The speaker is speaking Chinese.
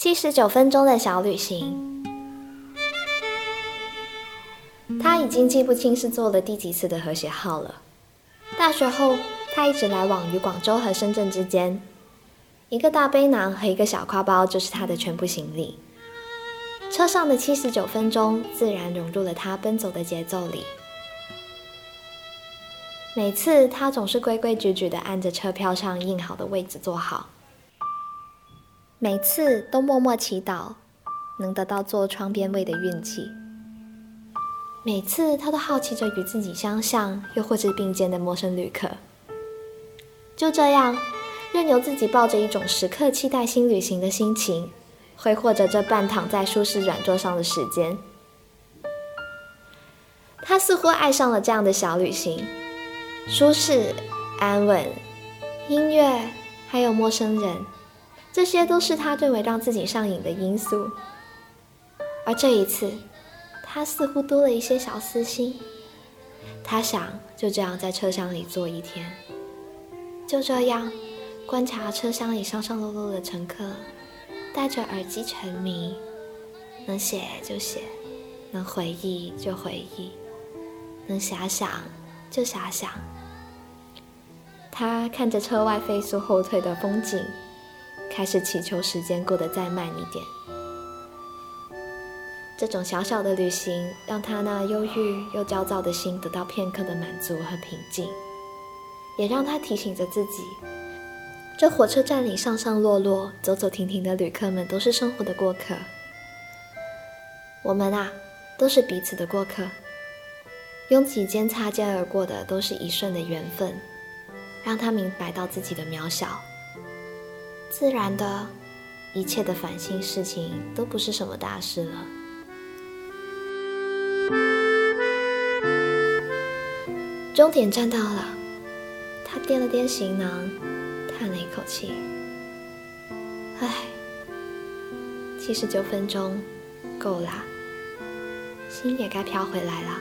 七十九分钟的小旅行，他已经记不清是坐了第几次的和谐号了。大学后，他一直来往于广州和深圳之间，一个大背囊和一个小挎包就是他的全部行李。车上的七十九分钟自然融入了他奔走的节奏里。每次他总是规规矩矩地按着车票上印好的位置坐好。每次都默默祈祷，能得到坐窗边位的运气。每次他都好奇着与自己相像又或者并肩的陌生旅客。就这样，任由自己抱着一种时刻期待新旅行的心情，挥霍着这半躺在舒适软座上的时间。他似乎爱上了这样的小旅行，舒适、安稳，音乐，还有陌生人。这些都是他认为让自己上瘾的因素，而这一次，他似乎多了一些小私心。他想就这样在车厢里坐一天，就这样观察车厢里上上落落的乘客，戴着耳机沉迷，能写就写，能回忆就回忆，能遐想就遐想。他看着车外飞速后退的风景。开始祈求时间过得再慢一点。这种小小的旅行，让他那忧郁又焦躁的心得到片刻的满足和平静，也让他提醒着自己：这火车站里上上落落、走走停停的旅客们都是生活的过客。我们啊，都是彼此的过客。拥挤间擦肩而过的，都是一瞬的缘分，让他明白到自己的渺小。自然的，一切的烦心事情都不是什么大事了。终点站到了，他掂了掂行囊，叹了一口气：“唉，七十九分钟，够啦，心也该飘回来了。”